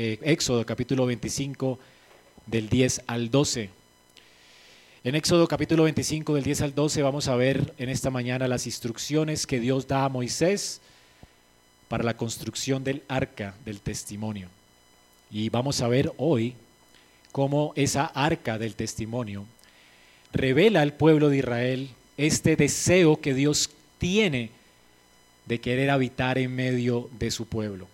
eh, Éxodo capítulo 25 del 10 al 12. En Éxodo capítulo 25 del 10 al 12 vamos a ver en esta mañana las instrucciones que Dios da a Moisés para la construcción del arca del testimonio. Y vamos a ver hoy cómo esa arca del testimonio revela al pueblo de Israel este deseo que Dios tiene de querer habitar en medio de su pueblo.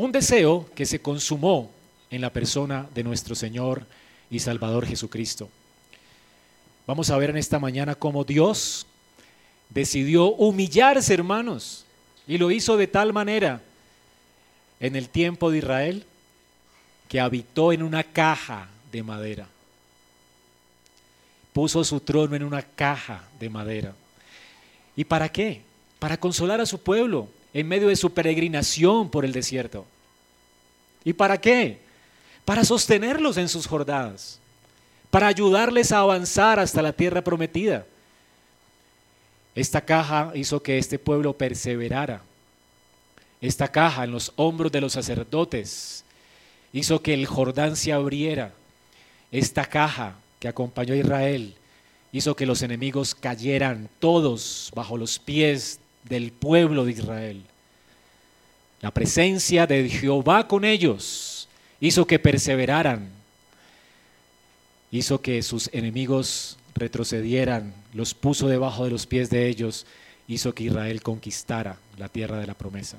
Un deseo que se consumó en la persona de nuestro Señor y Salvador Jesucristo. Vamos a ver en esta mañana cómo Dios decidió humillarse, hermanos, y lo hizo de tal manera en el tiempo de Israel que habitó en una caja de madera. Puso su trono en una caja de madera. ¿Y para qué? Para consolar a su pueblo en medio de su peregrinación por el desierto. ¿Y para qué? Para sostenerlos en sus jornadas para ayudarles a avanzar hasta la tierra prometida. Esta caja hizo que este pueblo perseverara. Esta caja en los hombros de los sacerdotes hizo que el Jordán se abriera. Esta caja que acompañó a Israel hizo que los enemigos cayeran todos bajo los pies del pueblo de Israel. La presencia de Jehová con ellos hizo que perseveraran hizo que sus enemigos retrocedieran, los puso debajo de los pies de ellos, hizo que Israel conquistara la tierra de la promesa.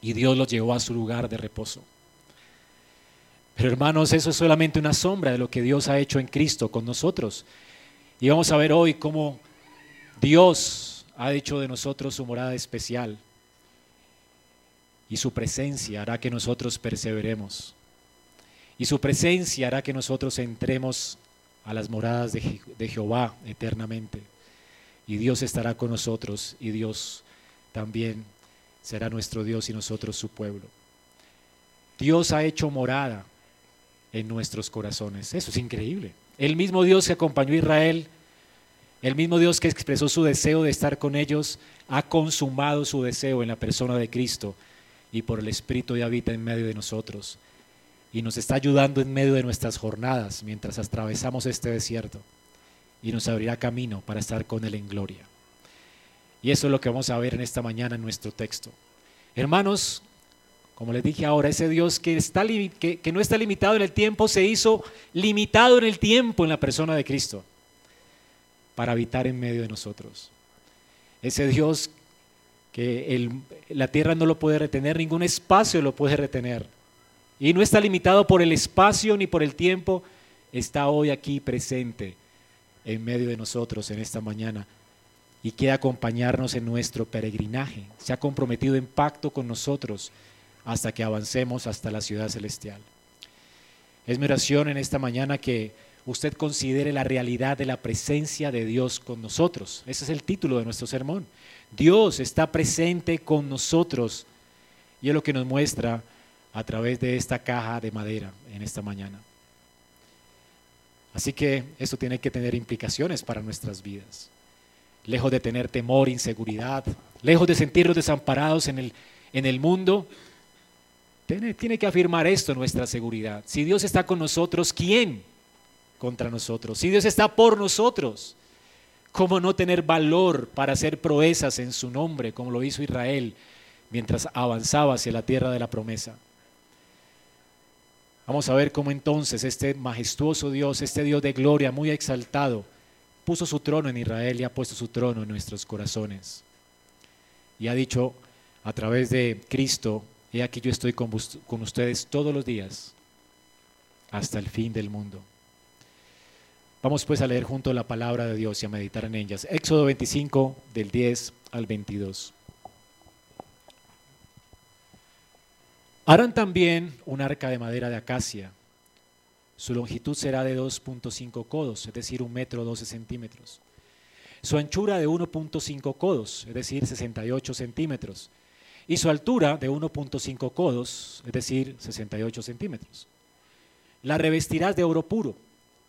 Y Dios los llevó a su lugar de reposo. Pero hermanos, eso es solamente una sombra de lo que Dios ha hecho en Cristo con nosotros. Y vamos a ver hoy cómo Dios ha hecho de nosotros su morada especial. Y su presencia hará que nosotros perseveremos. Y su presencia hará que nosotros entremos a las moradas de, Jehová eternamente. Y Dios estará con nosotros y Dios también será nuestro Dios y nosotros su pueblo. Dios ha hecho morada en nuestros corazones. Eso es increíble. El mismo Dios que acompañó a Israel, el mismo Dios que expresó su deseo de estar con ellos, ha consumado su deseo en la persona de Cristo y por el Espíritu habita en medio de nosotros y nos está ayudando en medio de nuestras jornadas mientras atravesamos este desierto y nos abrirá camino para estar con Él en gloria. Y eso es lo que vamos a ver en esta mañana en nuestro texto. Hermanos, como les dije ahora, ese Dios que, está, que no está limitado en el tiempo se hizo limitado en el tiempo en la persona de Cristo para habitar en medio de nosotros. Ese Dios que la tierra no lo puede retener, ningún espacio lo puede retener y no está limitado por el espacio ni por el tiempo, está hoy aquí presente en medio de nosotros en esta mañana y quiere acompañarnos en nuestro peregrinaje. Se ha comprometido en pacto con nosotros hasta que avancemos hasta la ciudad celestial. Es mi oración en esta mañana que usted considere la realidad de la presencia de Dios con nosotros. Ese es el título de nuestro sermón. Dios está presente con nosotros y es lo que nos muestra a través de esta caja de madera en esta mañana. Así que esto tiene que tener implicaciones para nuestras vidas. Lejos de tener temor, inseguridad, lejos de sentirnos desamparados en el, en el mundo, tiene, tiene que afirmar esto nuestra seguridad. Si Dios está con nosotros, ¿quién contra nosotros? Si Dios está por nosotros, ¿cómo no tener valor para hacer proezas en su nombre, como lo hizo Israel mientras avanzaba hacia la tierra de la promesa? Vamos a ver cómo entonces este majestuoso Dios, este Dios de gloria muy exaltado, puso su trono en Israel y ha puesto su trono en nuestros corazones. Y ha dicho a través de Cristo, he aquí yo estoy con, con ustedes todos los días hasta el fin del mundo. Vamos pues a leer junto la palabra de Dios y a meditar en ellas. Éxodo 25 del 10 al 22. Harán también un arca de madera de acacia. Su longitud será de 2.5 codos, es decir, un metro 12 centímetros. Su anchura de 1.5 codos, es decir, 68 centímetros. Y su altura de 1.5 codos, es decir, 68 centímetros. La revestirás de oro puro,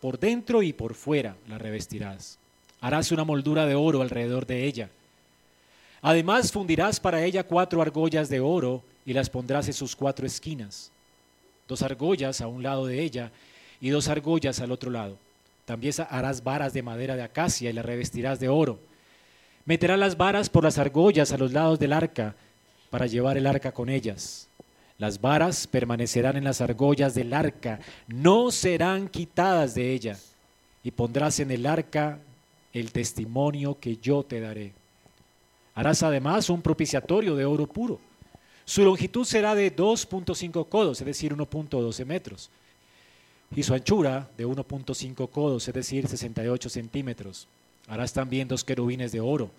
por dentro y por fuera la revestirás. Harás una moldura de oro alrededor de ella. Además fundirás para ella cuatro argollas de oro y las pondrás en sus cuatro esquinas. dos argollas a un lado de ella y dos argollas al otro lado. También harás varas de madera de acacia y las revestirás de oro. Meterás las varas por las argollas a los lados del arca para llevar el arca con ellas. Las varas permanecerán en las argollas del arca, no serán quitadas de ella. Y pondrás en el arca el testimonio que yo te daré. Harás además un propiciatorio de oro puro. Su longitud será de 2.5 codos, es decir, 1.12 metros. Y su anchura de 1.5 codos, es decir, 68 centímetros. Harás también dos querubines de oro.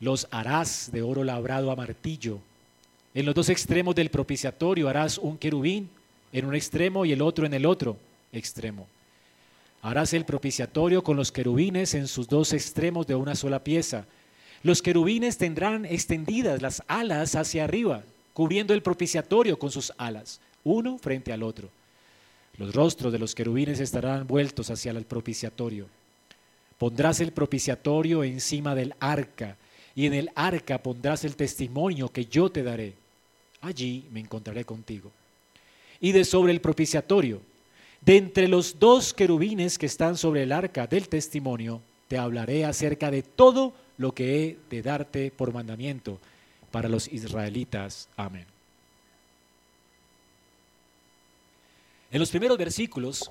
Los harás de oro labrado a martillo. En los dos extremos del propiciatorio harás un querubín en un extremo y el otro en el otro extremo. Harás el propiciatorio con los querubines en sus dos extremos de una sola pieza. Los querubines tendrán extendidas las alas hacia arriba, cubriendo el propiciatorio con sus alas, uno frente al otro. Los rostros de los querubines estarán vueltos hacia el propiciatorio. Pondrás el propiciatorio encima del arca, y en el arca pondrás el testimonio que yo te daré. Allí me encontraré contigo. Y de sobre el propiciatorio, de entre los dos querubines que están sobre el arca del testimonio, te hablaré acerca de todo lo que he de darte por mandamiento para los israelitas. Amén. En los primeros versículos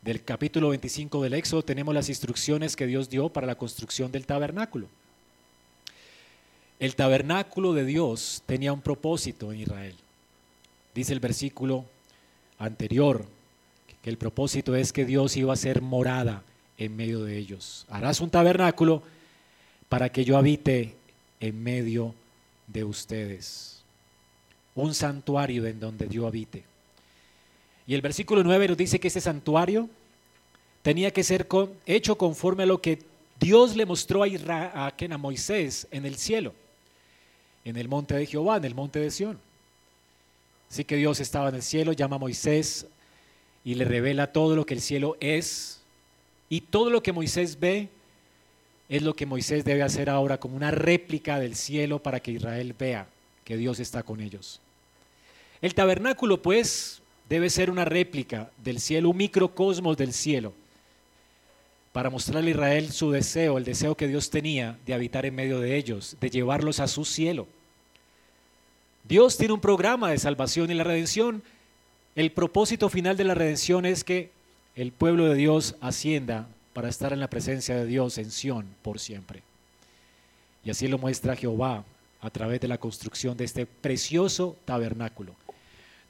del capítulo 25 del Éxodo tenemos las instrucciones que Dios dio para la construcción del tabernáculo. El tabernáculo de Dios tenía un propósito en Israel. Dice el versículo anterior que el propósito es que Dios iba a ser morada en medio de ellos. Harás un tabernáculo para que yo habite en medio de ustedes. Un santuario en donde Dios habite. Y el versículo 9 nos dice que ese santuario tenía que ser hecho conforme a lo que Dios le mostró a, a, a Moisés en el cielo, en el monte de Jehová, en el monte de Sión. Así que Dios estaba en el cielo, llama a Moisés y le revela todo lo que el cielo es y todo lo que Moisés ve es lo que Moisés debe hacer ahora como una réplica del cielo para que Israel vea que Dios está con ellos. El tabernáculo pues debe ser una réplica del cielo, un microcosmos del cielo, para mostrarle a Israel su deseo, el deseo que Dios tenía de habitar en medio de ellos, de llevarlos a su cielo. Dios tiene un programa de salvación y la redención. El propósito final de la redención es que el pueblo de Dios ascienda para estar en la presencia de Dios en Sión por siempre. Y así lo muestra Jehová a través de la construcción de este precioso tabernáculo.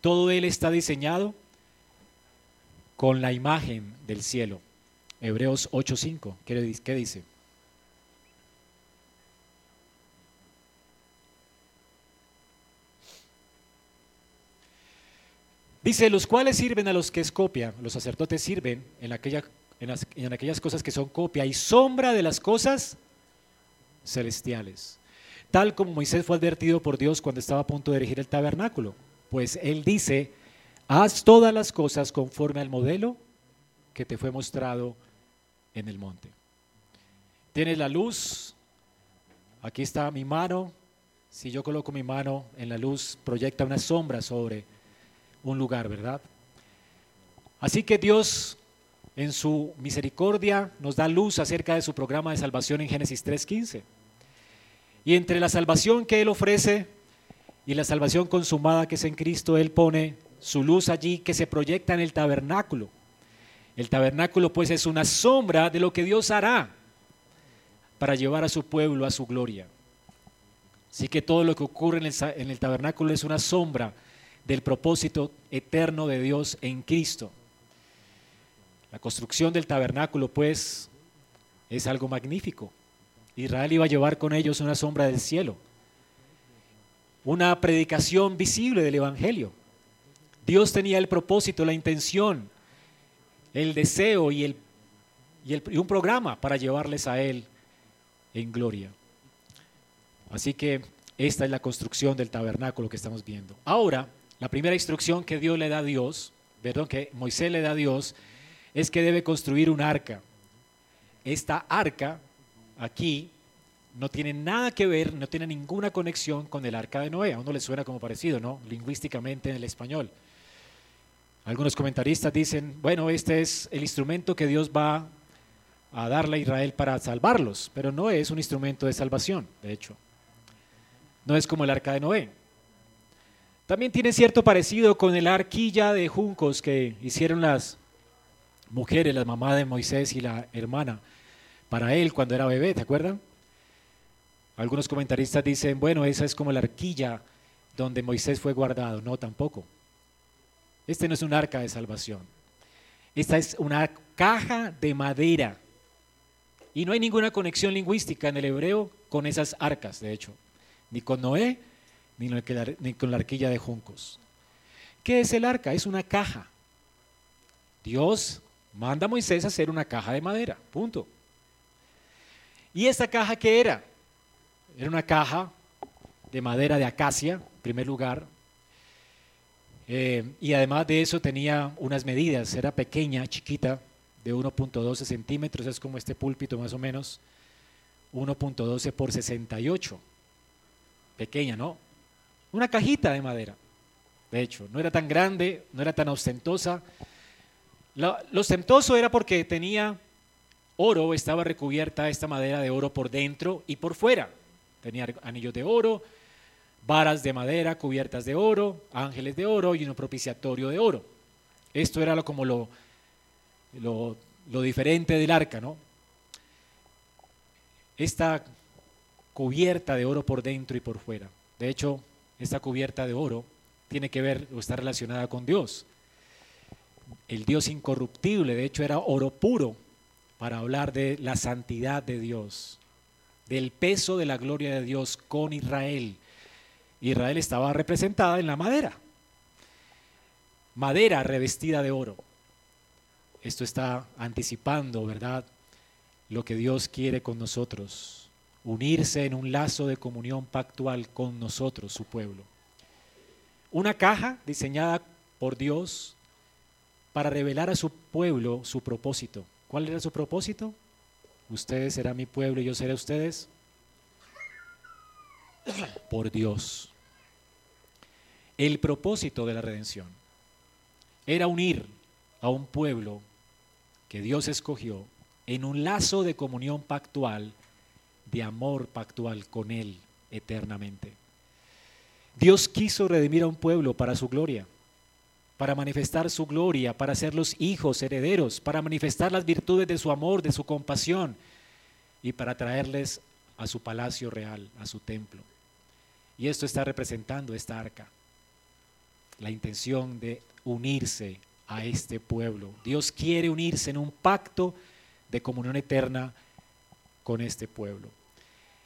Todo él está diseñado con la imagen del cielo. Hebreos 8:5, ¿qué dice? Dice, los cuales sirven a los que es copia, los sacerdotes sirven en, en, aquellas cosas que son copia y sombra de las cosas celestiales. Tal como Moisés fue advertido por Dios cuando estaba a punto de erigir el tabernáculo. Pues él dice, haz todas las cosas conforme al modelo que te fue mostrado en el monte. Tienes la luz, aquí está mi mano, si yo coloco mi mano en la luz, proyecta una sombra sobre un lugar, ¿verdad? Así que Dios en su misericordia nos da luz acerca de su programa de salvación en Génesis 3.15. Y entre la salvación que Él ofrece y la salvación consumada que es en Cristo, Él pone su luz allí que se proyecta en el tabernáculo. El tabernáculo pues es una sombra de lo que Dios hará para llevar a su pueblo a su gloria. Así que todo lo que ocurre en el, tabernáculo es una sombra del propósito eterno de Dios en Cristo. La construcción del tabernáculo, pues, es algo magnífico. Israel iba a llevar con ellos una sombra del cielo, una predicación visible del Evangelio. Dios tenía el propósito, la intención, el deseo y, el, y, un programa para llevarles a Él en gloria. Así que esta es la construcción del tabernáculo que estamos viendo. Ahora, la primera instrucción que Dios le da a Dios, perdón, que Moisés le da a Dios, es que debe construir un arca. Esta arca aquí no tiene nada que ver, no tiene ninguna conexión con el arca de Noé. A uno le suena como parecido, ¿no? Lingüísticamente en el español. Algunos comentaristas dicen, bueno, este es el instrumento que Dios va a darle a Israel para salvarlos, pero no es un instrumento de salvación, de hecho. No es como el arca de Noé. También tiene cierto parecido con el arquilla de juncos que hicieron las mujeres, la mamá de Moisés y la hermana, para él cuando era bebé, ¿te acuerdan? Algunos comentaristas dicen, bueno, esa es como la arquilla donde Moisés fue guardado. No, tampoco. Este no es un arca de salvación. Esta es una caja de madera. Y no hay ninguna conexión lingüística en el hebreo con esas arcas, de hecho. Ni con Noé, ni con la arquilla de juncos. ¿Qué es el arca? Es una caja. Dios manda a Moisés a hacer una caja de madera, punto. ¿Y esta caja qué era? Era una caja de madera de acacia, en primer lugar, eh, y además de eso tenía unas medidas, era pequeña, chiquita, de 1.12 centímetros, es como este púlpito más o menos, 1.12 por 68. Pequeña, ¿no? Una cajita de madera, de hecho, no era tan grande, no era tan ostentosa. Lo, lo ostentoso era porque tenía oro, estaba recubierta esta madera de oro por dentro y por fuera. Tenía anillos de oro, varas de madera cubiertas de oro, ángeles de oro y un propiciatorio de oro. Esto era lo, como lo, lo, lo diferente del arca, ¿no? Esta cubierta de oro por dentro y por fuera. De hecho, esta cubierta de oro tiene que ver o está relacionada con Dios. El Dios incorruptible, de hecho, era oro puro para hablar de la santidad de Dios, del peso de la gloria de Dios con Israel Israel estaba representada en la madera. Madera revestida de oro. Esto está anticipando, ¿verdad? Lo que Dios quiere con nosotros. Unirse en un lazo de comunión pactual con nosotros, su pueblo. Una caja diseñada por Dios para revelar a su pueblo su propósito. ¿Cuál era su propósito? Ustedes serán mi pueblo y yo seré ustedes. Por Dios. El propósito de la redención era unir a un pueblo que Dios escogió en un lazo de comunión pactual, de amor pactual con Él eternamente. Dios quiso redimir a un pueblo para su gloria, para manifestar su gloria, para ser los hijos herederos, para manifestar las virtudes de su amor, de su compasión y para traerles a su palacio real, a su templo. Y esto está representando esta arca la intención de unirse a este pueblo. Dios quiere unirse en un pacto de comunión eterna con este pueblo.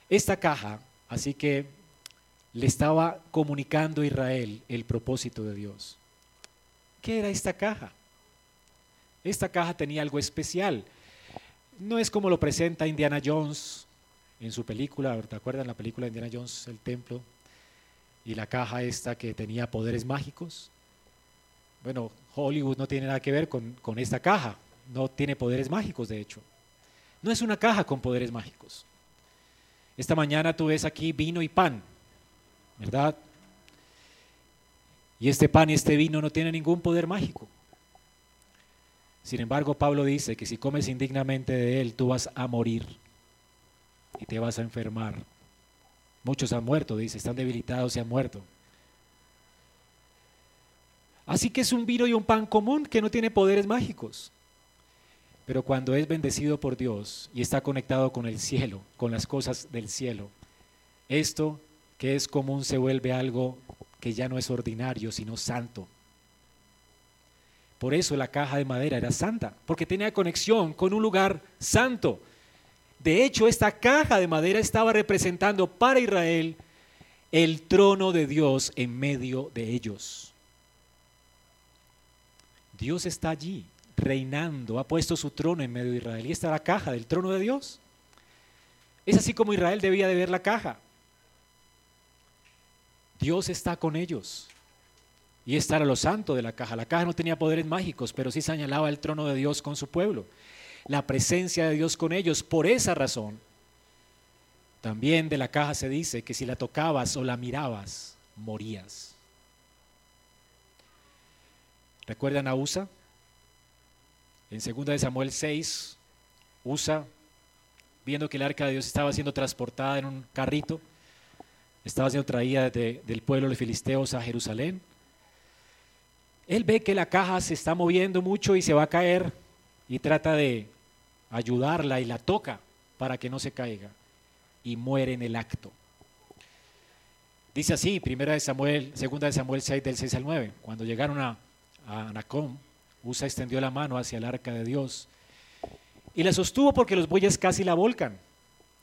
Esta caja, así que le estaba comunicando a Israel el propósito de Dios. ¿Qué era esta caja? Esta caja tenía algo especial. No es como lo presenta Indiana Jones en su película, ¿te acuerdan la película de Indiana Jones, El Templo? Y la caja esta que tenía poderes mágicos. Bueno, Hollywood no tiene nada que ver con, con esta caja, no tiene poderes mágicos de hecho. No es una caja con poderes mágicos. Esta mañana tú ves aquí vino y pan, ¿verdad? Y este pan y este vino no tienen ningún poder mágico. Sin embargo, Pablo dice que si comes indignamente de él, tú vas a morir y te vas a enfermar. Muchos han muerto, dice, están debilitados y han muerto. Así que es un vino y un pan común que no tiene poderes mágicos. Pero cuando es bendecido por Dios y está conectado con el cielo, con las cosas del cielo, esto que es común se vuelve algo que ya no es ordinario, sino santo. Por eso la caja de madera era santa, porque tenía conexión con un lugar santo. De hecho, esta caja de madera estaba representando para Israel el trono de Dios en medio de ellos. Dios está allí, reinando, ha puesto su trono en medio de Israel. Y esta es la caja del trono de Dios. Es así como Israel debía de ver la caja. Dios está con ellos. Y esta era lo santo de la caja. La caja no tenía poderes mágicos, pero sí señalaba el trono de Dios con su pueblo la presencia de Dios con ellos. Por esa razón, También de la caja se dice que si la tocabas o la mirabas, morías. ¿Recuerdan a Usa? En 2 Samuel 6, Usa, viendo que el arca de Dios estaba siendo transportada en un carrito, estaba siendo traída del pueblo de filisteos a Jerusalén, él ve que la caja se está moviendo mucho y se va a caer y trata de ayudarla y la toca para que no se caiga y muere en el acto. Dice así, primera de Samuel, segunda de Samuel 6 del 6 al 9, cuando llegaron a, a Nacom, Usa extendió la mano hacia el arca de Dios y la sostuvo porque los bueyes casi la volcan.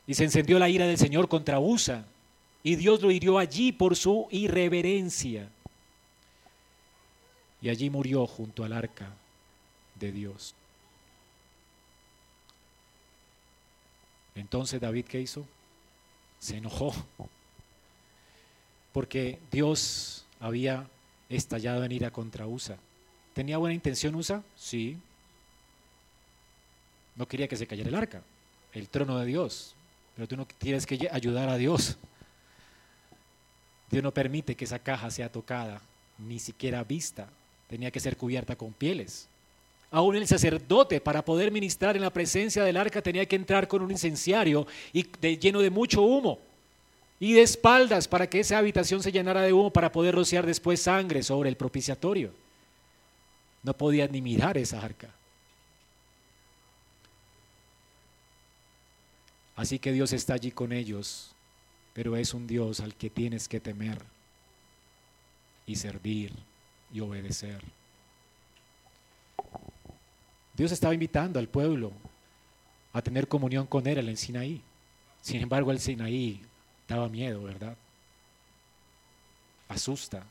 Y se encendió la ira del Señor contra Usa y Dios lo hirió allí por su irreverencia. Y allí murió junto al arca de Dios. Entonces David, ¿qué hizo? Se enojó porque Dios había estallado en ira contra Usa. ¿Tenía buena intención USA? Sí. No quería que se cayera el arca, el trono de Dios. Pero tú no tienes que ayudar a Dios. Dios no permite que esa caja sea tocada, ni siquiera vista. Tenía que ser cubierta con pieles. Aún el sacerdote, para poder ministrar en la presencia del arca, tenía que entrar con un incenciario y lleno de mucho humo. Y de espaldas para que esa habitación se llenara de humo para poder rociar después sangre sobre el propiciatorio no podían ni mirar esa arca. Así que Dios está allí con ellos, pero es un Dios al que tienes que temer y servir y obedecer. Dios estaba invitando al pueblo a tener comunión con Él en el Sinaí. Sin embargo, el Sinaí daba miedo, ¿verdad? Asusta.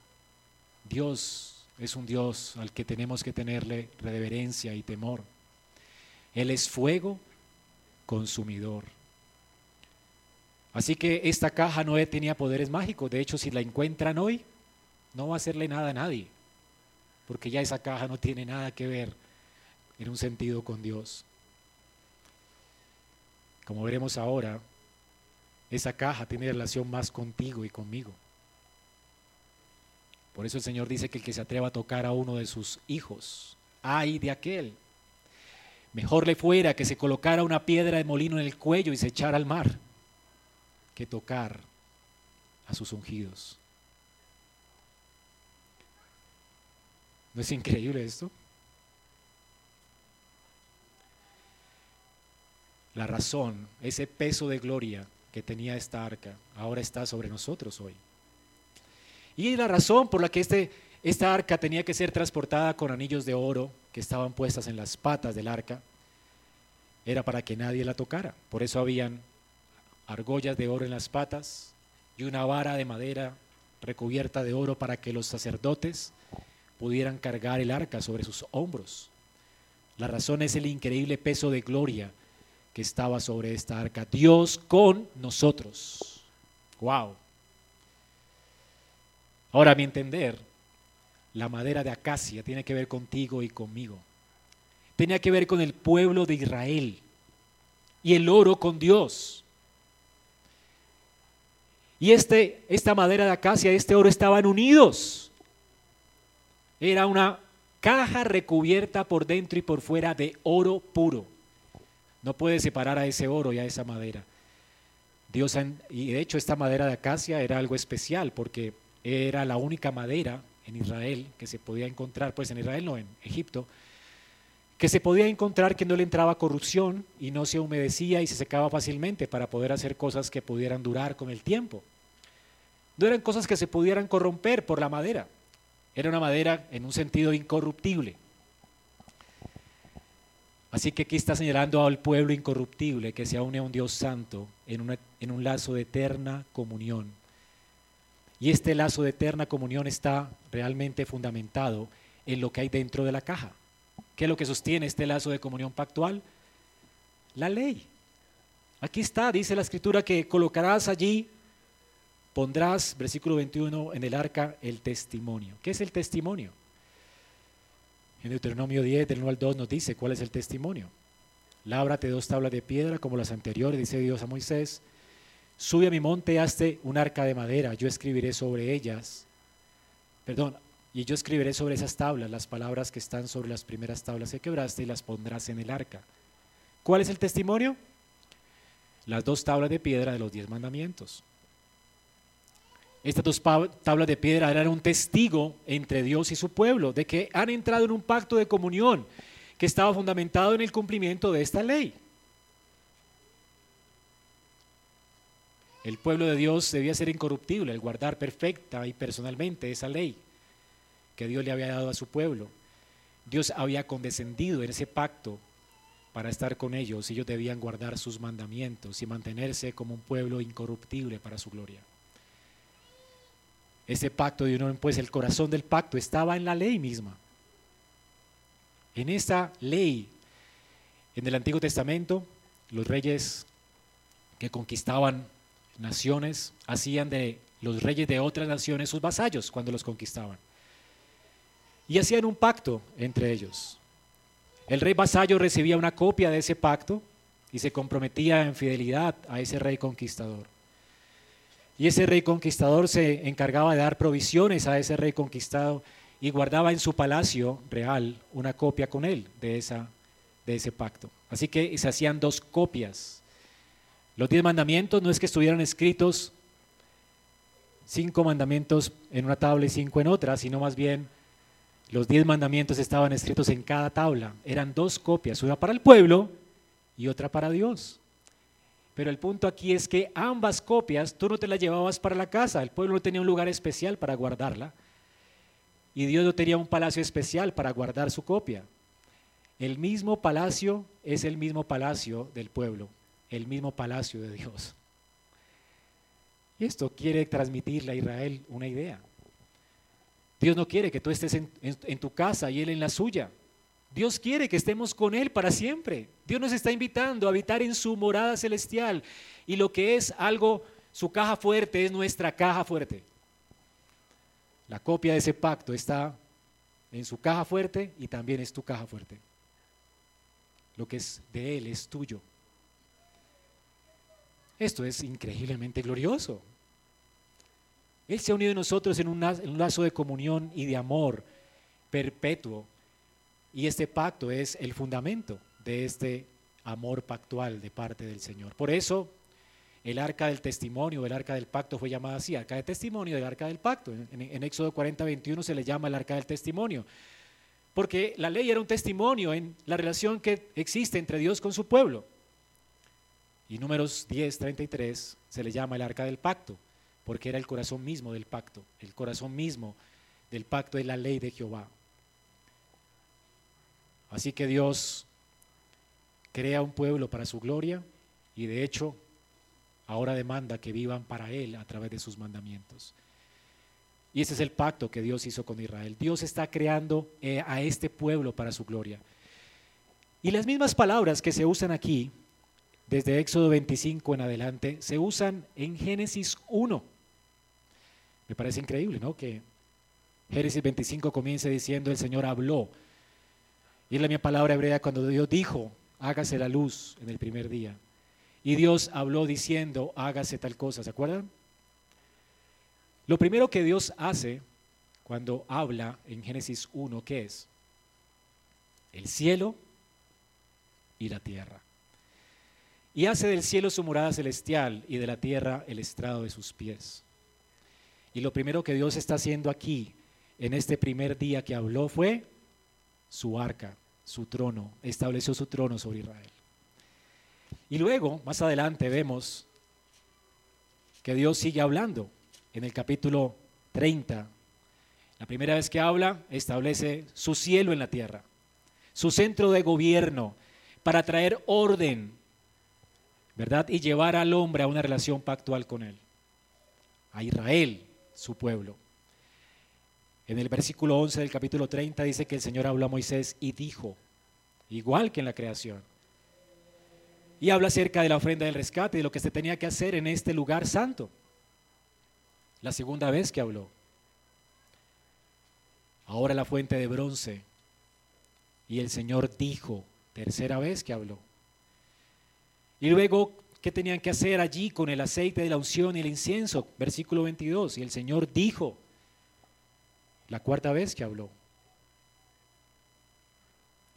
Dios es un Dios al que tenemos que tenerle reverencia y temor. Él es fuego consumidor. Así que esta caja no tenía poderes mágicos. De hecho, si la encuentran hoy, no va a hacerle nada a nadie. Porque ya esa caja no tiene nada que ver en un sentido con Dios. Como veremos ahora, esa caja tiene relación más contigo y conmigo. Por eso el Señor dice que el que se atreva a tocar a uno de sus hijos, ay de aquel. Mejor le fuera que se colocara una piedra de molino en el cuello y se echara al mar, que tocar a sus ungidos. ¿No es increíble esto? La razón, ese peso de gloria que tenía esta arca, ahora está sobre nosotros hoy. Y la razón por la que este, esta arca tenía que ser transportada con anillos de oro que estaban puestas en las patas del arca era para que nadie la tocara. Por eso habían argollas de oro en las patas y una vara de madera recubierta de oro para que los sacerdotes pudieran cargar el arca sobre sus hombros. La razón es el increíble peso de gloria que estaba sobre esta arca. Dios con nosotros. Wow. Ahora, a mi entender, la madera de acacia tiene que ver contigo y conmigo. Tenía que ver con el pueblo de Israel y el oro con Dios. Y este, esta madera de acacia y este oro estaban unidos. Era una caja recubierta por dentro y por fuera de oro puro. No puedes separar a ese oro y a esa madera. Dios, y de hecho esta madera de acacia era algo especial porque era la única madera en Israel que se podía encontrar, pues en Israel no, en Egipto, que se podía encontrar que no le entraba corrupción y no se humedecía y se secaba fácilmente para poder hacer cosas que pudieran durar con el tiempo. No eran cosas que se pudieran corromper por la madera, era una madera en un sentido incorruptible. Así que aquí está señalando al pueblo incorruptible que se une a un Dios santo en, en un lazo de eterna comunión y este lazo de eterna comunión está realmente fundamentado en lo que hay dentro de la caja. ¿Qué es lo que sostiene este lazo de comunión pactual? La ley. Aquí está, dice la escritura, que colocarás allí, pondrás, versículo 21, en el arca el testimonio. ¿Qué es el testimonio? En Deuteronomio 10, del 1 al 2, nos dice cuál es el testimonio. Lábrate dos tablas de piedra como las anteriores, dice Dios a Moisés, sube a mi monte y hazte un arca de madera, yo escribiré sobre ellas, perdón, y yo escribiré sobre esas tablas las palabras que están sobre las primeras tablas que quebraste y las pondrás en el arca. ¿Cuál es el testimonio? Las dos tablas de piedra de los diez mandamientos. Estas dos tablas de piedra eran un testigo entre Dios y su pueblo de que han entrado en un pacto de comunión que estaba fundamentado en el cumplimiento de esta ley. El pueblo de Dios debía ser incorruptible, el guardar perfecta y personalmente esa ley que Dios le había dado a su pueblo. Dios había condescendido en ese pacto para estar con ellos. Ellos debían guardar sus mandamientos y mantenerse como un pueblo incorruptible para su gloria. Ese pacto de unión, pues el corazón del pacto estaba en la ley misma. En esta ley, en el Antiguo Testamento, los reyes que conquistaban naciones hacían de los reyes de otras naciones sus vasallos cuando los conquistaban. Y hacían un pacto entre ellos. El rey vasallo recibía una copia de ese pacto y se comprometía en fidelidad a ese rey conquistador. Y ese rey conquistador se encargaba de dar provisiones a ese rey conquistado y guardaba en su palacio real una copia con él de, esa, de ese pacto. Así que se hacían dos copias. Los diez mandamientos no es que estuvieran escritos cinco mandamientos en una tabla y cinco en otra, sino más bien los diez mandamientos estaban escritos en cada tabla. Eran dos copias, una para el pueblo y otra para Dios. Pero el punto aquí es que ambas copias tú no te las llevabas para la casa, el pueblo no tenía un lugar especial para guardarla y Dios no tenía un palacio especial para guardar su copia. El mismo palacio es el mismo palacio del pueblo, el mismo palacio de Dios. Y esto quiere transmitirle a Israel una idea. Dios no quiere que tú estés en, en, tu casa y Él en la suya. Dios quiere que estemos con Él para siempre. Dios nos está invitando a habitar en su morada celestial. Y lo que es algo, su caja fuerte es nuestra caja fuerte. La copia de ese pacto está en su caja fuerte y también es tu caja fuerte. Lo que es de Él es tuyo. Esto es increíblemente glorioso. Él se ha unido a nosotros en un, lazo de comunión y de amor perpetuo. Y este pacto es el fundamento de este amor pactual de parte del Señor. Por eso el arca del testimonio, el arca del pacto fue llamada así, arca de testimonio, el arca del pacto. En, Éxodo 40, 21 se le llama el arca del testimonio. Porque la ley era un testimonio en la relación que existe entre Dios con su pueblo. Y números 10, 33 se le llama el arca del pacto, porque era el corazón mismo del pacto. El corazón mismo del pacto es la ley de Jehová. Así que Dios crea un pueblo para su gloria y de hecho ahora demanda que vivan para Él a través de sus mandamientos. Y ese es el pacto que Dios hizo con Israel. Dios está creando eh, a este pueblo para su gloria. Y las mismas palabras que se usan aquí, desde Éxodo 25 en adelante, se usan en Génesis 1. Me parece increíble, ¿no? Que Génesis 25 comience diciendo, el Señor habló. Y la misma palabra hebrea cuando Dios dijo, hágase la luz en el primer día. Y Dios habló diciendo, hágase tal cosa, ¿se acuerdan? Lo primero que Dios hace cuando habla en Génesis 1, ¿qué es? El cielo y la tierra. Y hace del cielo su morada celestial y de la tierra el estrado de sus pies. Y lo primero que Dios está haciendo aquí, en este primer día que habló, fue su arca, su trono, estableció su trono sobre Israel. Y luego, más adelante, vemos que Dios sigue hablando en el capítulo 30. La primera vez que habla, establece su cielo en la tierra, su centro de gobierno, para traer orden, ¿verdad? Y llevar al hombre a una relación pactual con él, a Israel, su pueblo. En el versículo 11 del capítulo 30 dice que el Señor habló a Moisés y dijo, igual que en la creación, y habla acerca de la ofrenda del rescate, de lo que se tenía que hacer en este lugar santo. La segunda vez que habló. Ahora la fuente de bronce. Y el Señor dijo, tercera vez que habló. Y luego ¿Qué tenían que hacer allí con el aceite de la unción y el incienso? Versículo 22. Y el Señor dijo, la cuarta vez que habló.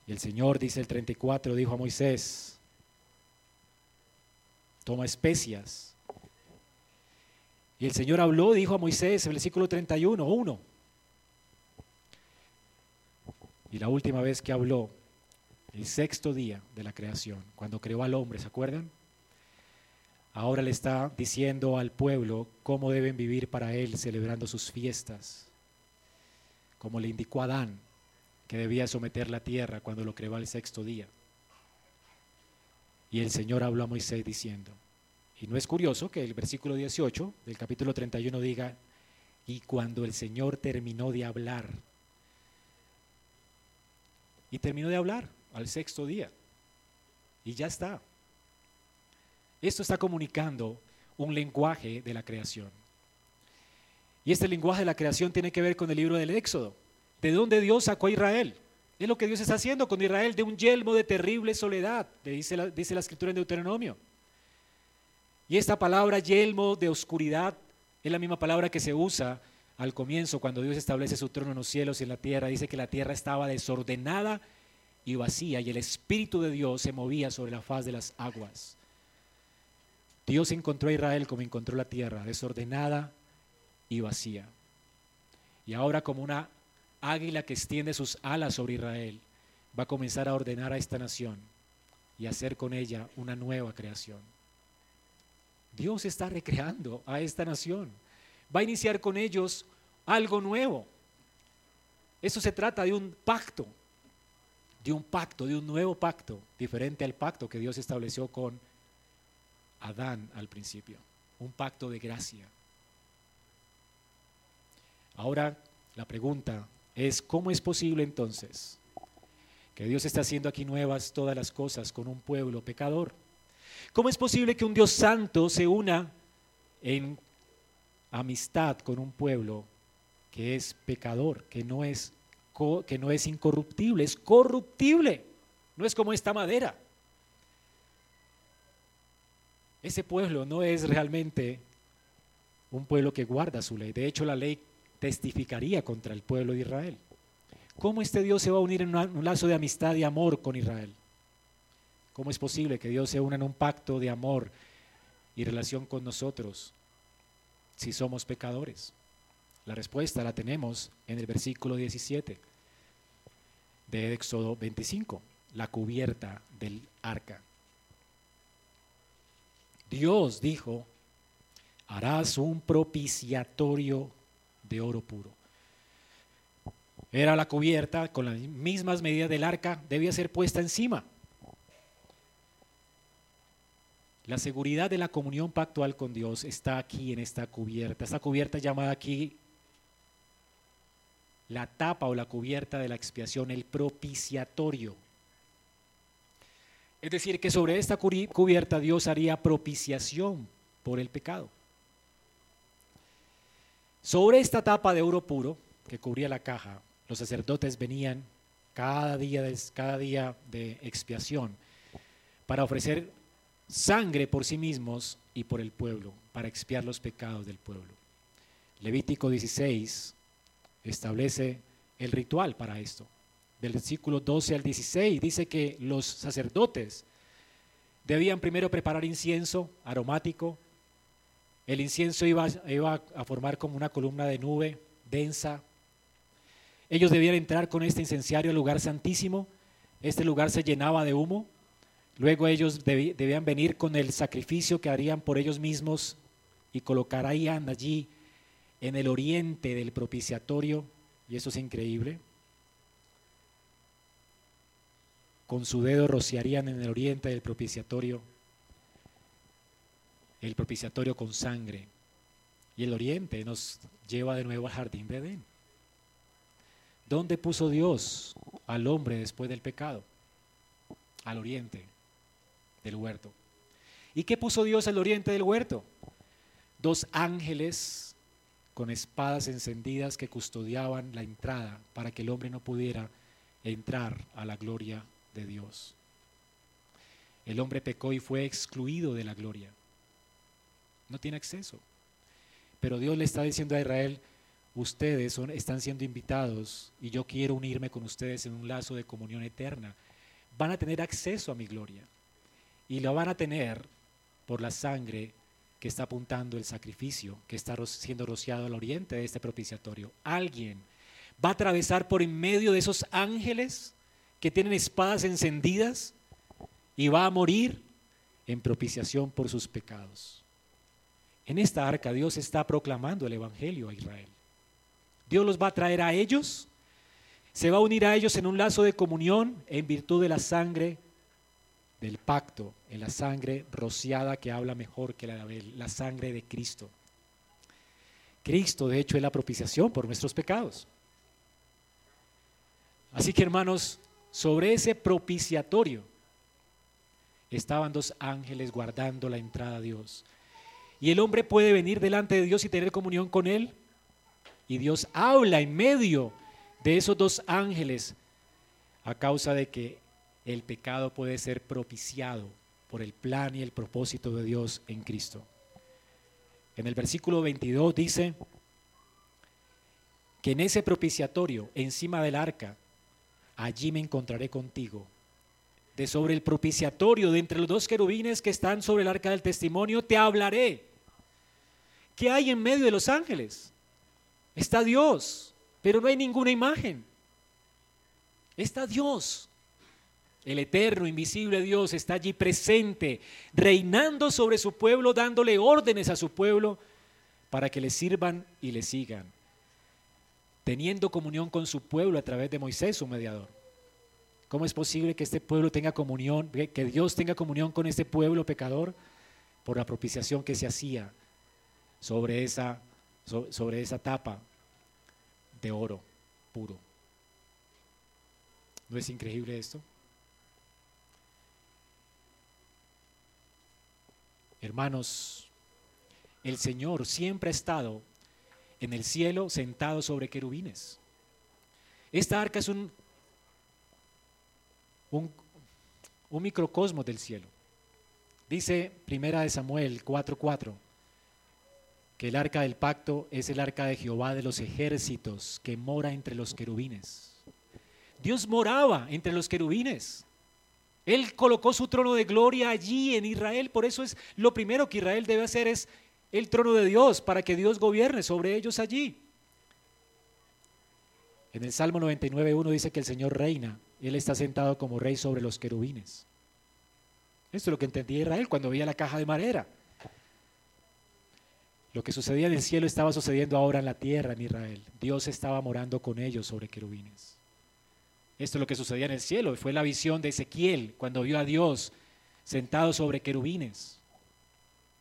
Y el Señor, dice el 34, dijo a Moisés, toma especias. Y el Señor habló, dijo a Moisés, el versículo 31, 1. Y la última vez que habló, el sexto día de la creación, cuando creó al hombre, ¿se acuerdan? Ahora le está diciendo al pueblo cómo deben vivir para él celebrando sus fiestas, como le indicó Adán que debía someter la tierra cuando lo creó al sexto día. Y el Señor habló a Moisés diciendo, y no es curioso que el versículo 18 del capítulo 31 diga, y cuando el Señor terminó de hablar, y terminó de hablar al sexto día, y ya está. Esto está comunicando un lenguaje de la creación. Y este lenguaje de la creación tiene que ver con el libro del Éxodo. ¿De dónde Dios sacó a Israel? Es lo que Dios está haciendo con Israel, de un yelmo de terrible soledad, dice la, dice la escritura en Deuteronomio. Y esta palabra yelmo de oscuridad es la misma palabra que se usa al comienzo cuando Dios establece su trono en los cielos y en la tierra. Dice que la tierra estaba desordenada y vacía y el Espíritu de Dios se movía sobre la faz de las aguas. Dios encontró a Israel como encontró la tierra, desordenada y vacía. Y ahora como una águila que extiende sus alas sobre Israel, va a comenzar a ordenar a esta nación y hacer con ella una nueva creación. Dios está recreando a esta nación. Va a iniciar con ellos algo nuevo. Eso se trata de un pacto, de un pacto, de un nuevo pacto, diferente al pacto que Dios estableció con Adán al principio. Un pacto de gracia. Ahora la pregunta es, ¿cómo es posible entonces que Dios está haciendo aquí nuevas todas las cosas con un pueblo pecador? ¿Cómo es posible que un Dios santo se una en amistad con un pueblo que es pecador, que no es, que no es incorruptible, es corruptible? No es como esta madera. Ese pueblo no es realmente un pueblo que guarda su ley. De hecho, la ley testificaría contra el pueblo de Israel. ¿Cómo este Dios se va a unir en un lazo de amistad y amor con Israel? ¿Cómo es posible que Dios se una en un pacto de amor y relación con nosotros si somos pecadores? La respuesta la tenemos en el versículo 17 de Éxodo 25, la cubierta del arca. Dios dijo, harás un propiciatorio de oro puro. Era la cubierta con las mismas medidas del arca, debía ser puesta encima. La seguridad de la comunión pactual con Dios está aquí en esta cubierta. Esta cubierta llamada aquí la tapa o la cubierta de la expiación, el propiciatorio. Es decir, que sobre esta cubierta Dios haría propiciación por el pecado. Sobre esta tapa de oro puro que cubría la caja, los sacerdotes venían cada día de, cada día de expiación para ofrecer sangre por sí mismos y por el pueblo, para expiar los pecados del pueblo. Levítico 16 establece el ritual para esto. Del versículo 12 al 16 dice que los sacerdotes debían primero preparar incienso aromático el incienso iba, a formar como una columna de nube densa. Ellos debían entrar con este incenciario al lugar santísimo. Este lugar se llenaba de humo. Luego ellos debían venir con el sacrificio que harían por ellos mismos y colocar ahí allí en el oriente del propiciatorio. Y eso es increíble. Con su dedo rociarían en el oriente del propiciatorio el propiciatorio con sangre. Y el oriente nos lleva de nuevo al jardín de Edén. ¿Dónde puso Dios al hombre después del pecado? Al oriente del huerto. ¿Y qué puso Dios al oriente del huerto? Dos ángeles con espadas encendidas que custodiaban la entrada para que el hombre no pudiera entrar a la gloria de Dios. el hombre pecó y fue excluido de la gloria. No tiene acceso. Pero Dios le está diciendo a Israel, ustedes están siendo invitados y yo quiero unirme con ustedes en un lazo de comunión eterna. Van a tener acceso a mi gloria y lo van a tener por la sangre que está apuntando el sacrificio que está siendo rociado al oriente de este propiciatorio. Alguien va a atravesar por en medio de esos ángeles que tienen espadas encendidas y va a morir en propiciación por sus pecados. En esta arca Dios está proclamando el Evangelio a Israel. Dios los va a traer a ellos, se va a unir a ellos en un lazo de comunión en virtud de la sangre del pacto, en la sangre rociada que habla mejor que la de Abel, la sangre de Cristo. Cristo, de hecho, es la propiciación por nuestros pecados. Así que, hermanos, sobre ese propiciatorio estaban dos ángeles guardando la entrada a Dios. Y el hombre puede venir delante de Dios y tener comunión con Él. Y Dios habla en medio de esos dos ángeles a causa de que el pecado puede ser propiciado por el plan y el propósito de Dios en Cristo. En el versículo 22 dice que en ese propiciatorio, encima del arca, allí me encontraré contigo. De sobre el propiciatorio, de entre los dos querubines que están sobre el arca del testimonio, te hablaré. ¿Qué hay en medio de los ángeles? Está Dios, pero no hay ninguna imagen. Está Dios. El eterno, invisible Dios está allí presente, reinando sobre su pueblo, dándole órdenes a su pueblo para que le sirvan y le sigan, teniendo comunión con su pueblo a través de Moisés, su mediador. ¿Cómo es posible que este pueblo tenga comunión, que Dios tenga comunión con este pueblo pecador? Por la propiciación que se hacía sobre esa, sobre esa tapa de oro puro. ¿No es increíble esto? Hermanos, el Señor siempre ha estado en el cielo sentado sobre querubines. Esta arca es un, un, microcosmo del cielo. Dice Primera de Samuel 4:4 que el arca del pacto es el arca de Jehová de los ejércitos que mora entre los querubines. Dios moraba entre los querubines. Él colocó su trono de gloria allí en Israel, por eso es lo primero que Israel debe hacer es el trono de Dios, para que Dios gobierne sobre ellos allí. En el Salmo 99.1 dice que el Señor reina, Él está sentado como rey sobre los querubines. Esto es lo que entendía Israel cuando veía la caja de madera. Lo que sucedía en el cielo estaba sucediendo ahora en la tierra, en Israel. Dios estaba morando con ellos sobre querubines. Esto es lo que sucedía en el cielo. Fue la visión de Ezequiel cuando vio a Dios sentado sobre querubines.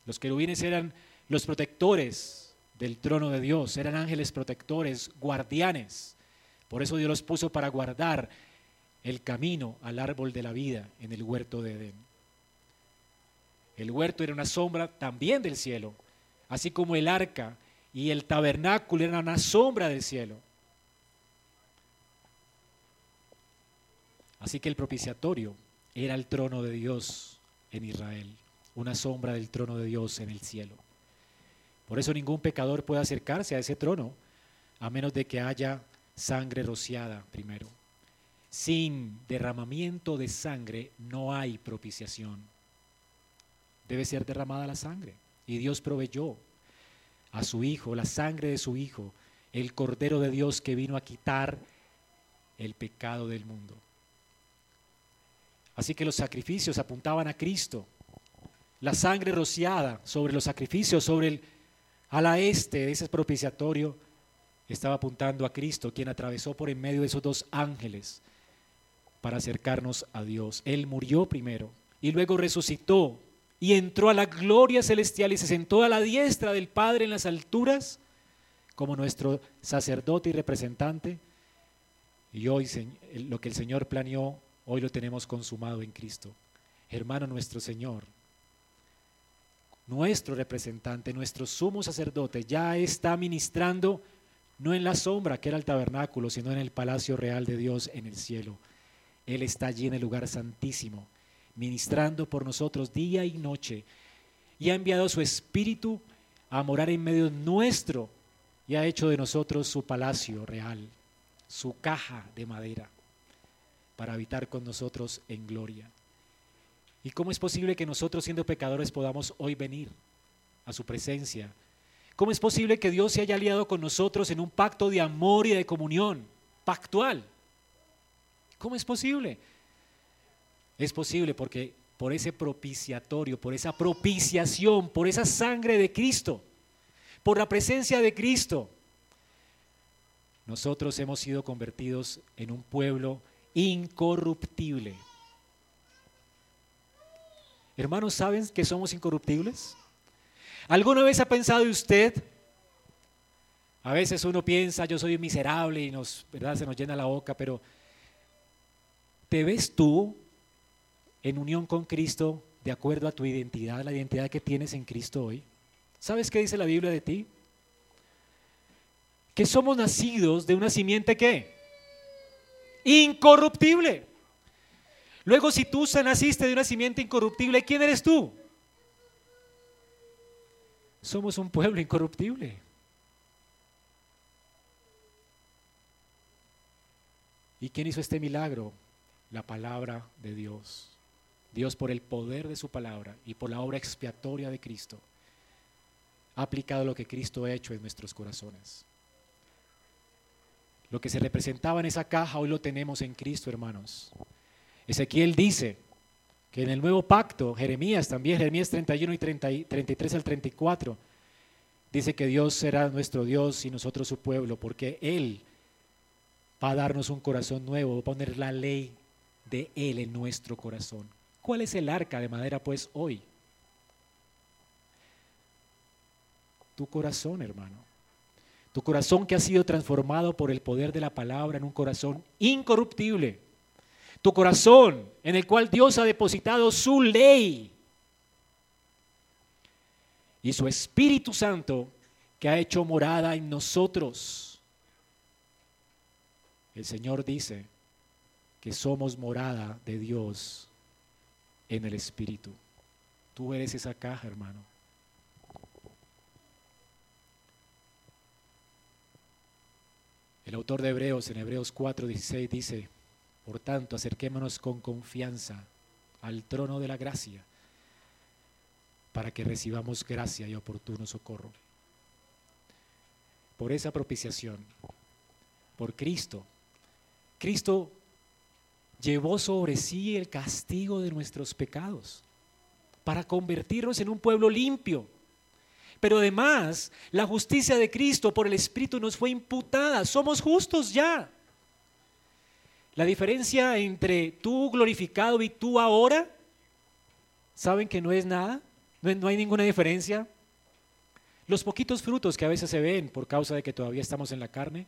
Los querubines eran los protectores del trono de Dios, eran ángeles protectores, guardianes. Por eso Dios los puso para guardar el camino al árbol de la vida en el huerto de Edén. El huerto era una sombra también del cielo, así como el arca y el tabernáculo eran una sombra del cielo. Así que el propiciatorio era el trono de Dios en Israel, una sombra del trono de Dios en el cielo. Por eso ningún pecador puede acercarse a ese trono a menos de que haya sangre rociada primero. Sin derramamiento de sangre no hay propiciación. Debe ser derramada la sangre. Y Dios proveyó a su Hijo, la sangre de su Hijo, el Cordero de Dios que vino a quitar el pecado del mundo. Así que los sacrificios apuntaban a Cristo. La sangre rociada sobre los sacrificios, sobre el ala este de ese propiciatorio, estaba apuntando a Cristo, quien atravesó por en medio de esos dos ángeles para acercarnos a Dios. Él murió primero y luego resucitó y entró a la gloria celestial y se sentó a la diestra del Padre en las alturas como nuestro sacerdote y representante. Y hoy lo que el Señor planeó Hoy lo tenemos consumado en Cristo. Hermano nuestro Señor, nuestro representante, nuestro sumo sacerdote, ya está ministrando no en la sombra que era el tabernáculo, sino en el palacio real de Dios en el cielo. Él está allí en el lugar santísimo, ministrando por nosotros día y noche, y ha enviado su Espíritu a morar en medio nuestro y ha hecho de nosotros su palacio real, su caja de madera, para habitar con nosotros en gloria. ¿Y cómo es posible que nosotros siendo pecadores podamos hoy venir a su presencia? ¿Cómo es posible que Dios se haya aliado con nosotros en un pacto de amor y de comunión pactual? ¿Cómo es posible? Es posible porque por ese propiciatorio, por esa propiciación, por esa sangre de Cristo, por la presencia de Cristo, nosotros hemos sido convertidos en un pueblo incorruptible. Hermanos, ¿saben que somos incorruptibles? ¿Alguna vez ha pensado usted? A veces uno piensa, yo soy miserable y nos, ¿verdad? se nos llena la boca, pero ¿te ves tú en unión con Cristo de acuerdo a tu identidad, la identidad que tienes en Cristo hoy? ¿Sabes qué dice la Biblia de ti? Que somos nacidos de una simiente que incorruptible. Luego, si tú naciste de una simiente incorruptible, ¿quién eres tú? Somos un pueblo incorruptible. ¿Y quién hizo este milagro? La palabra de Dios. Dios por el poder de su palabra y por la obra expiatoria de Cristo ha aplicado lo que Cristo ha hecho en nuestros corazones. Lo que se representaba en esa caja hoy lo tenemos en Cristo, hermanos. Ezequiel dice que en el nuevo pacto, Jeremías también, Jeremías 31 y 33 al 34, dice que Dios será nuestro Dios y nosotros su pueblo, porque Él va a darnos un corazón nuevo, va a poner la ley de Él en nuestro corazón. ¿Cuál es el arca de madera pues hoy? Tu corazón, hermano. Tu corazón que ha sido transformado por el poder de la palabra en un corazón incorruptible. Tu corazón en el cual Dios ha depositado su ley. Y su Espíritu Santo que ha hecho morada en nosotros. El Señor dice que somos morada de Dios en el Espíritu. Tú eres esa caja, hermano. El autor de Hebreos en Hebreos 4:16 dice, por tanto, acerquémonos con confianza al trono de la gracia para que recibamos gracia y oportuno socorro. Por esa propiciación, por Cristo, Cristo llevó sobre sí el castigo de nuestros pecados para convertirnos en un pueblo limpio. Pero además, la justicia de Cristo por el Espíritu nos fue imputada. Somos justos ya. La diferencia entre tú glorificado y tú ahora, ¿saben que no es nada? No, hay ninguna diferencia. Los poquitos frutos que a veces se ven por causa de que todavía estamos en la carne,